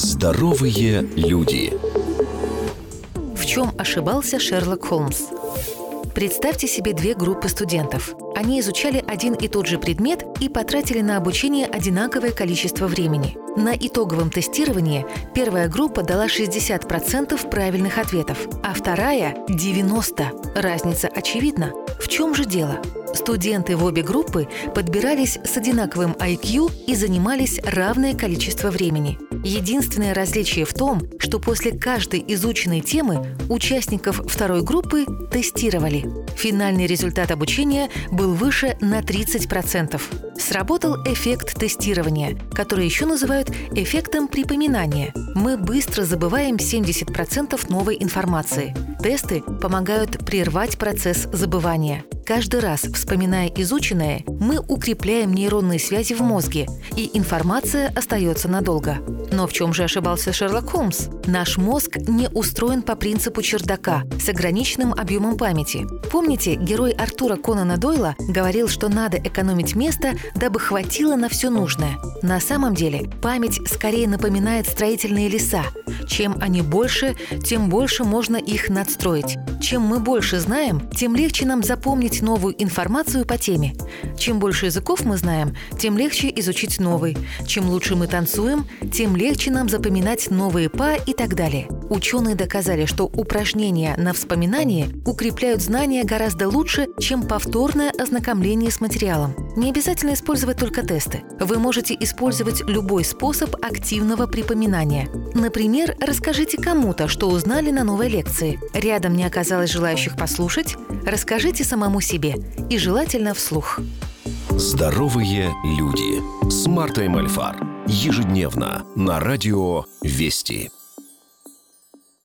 Здоровые люди. В чем ошибался Шерлок Холмс? Представьте себе две группы студентов. Они изучали один и тот же предмет и потратили на обучение одинаковое количество времени. На итоговом тестировании первая группа дала 60% правильных ответов, а вторая – 90%. Разница очевидна. В чем же дело? Студенты в обе группы подбирались с одинаковым IQ и занимались равное количество времени. Единственное различие в том, что после каждой изученной темы участников второй группы тестировали. Финальный результат обучения был выше на 30%. Сработал эффект тестирования, который еще называют эффектом припоминания. Мы быстро забываем 70% новой информации. Тесты помогают прервать процесс забывания. Каждый раз, вспоминая изученное, мы укрепляем нейронные связи в мозге, и информация остается надолго. Но в чем же ошибался Шерлок Холмс? Наш мозг не устроен по принципу чердака с ограниченным объемом памяти. Помните, герой Артура Конана Дойла говорил, что надо экономить место, дабы хватило на все нужное. На самом деле, память скорее напоминает строительные леса. Чем они больше, тем больше можно их надстроить. Чем мы больше знаем, тем легче нам запомнить новую информацию по теме. Чем больше языков мы знаем, тем легче изучить новый. Чем лучше мы танцуем, тем легче нам запоминать новые па и так далее. Ученые доказали, что упражнения на вспоминание укрепляют знания гораздо лучше, чем повторное ознакомление с материалом. Не обязательно использовать только тесты. Вы можете использовать любой способ активного припоминания. Например, расскажите кому-то, что узнали на новой лекции. Рядом не оказалось желающих послушать? Расскажите самому себе и желательно вслух. Здоровые люди с Мартой Мальфар. Ежедневно на радио «Вести».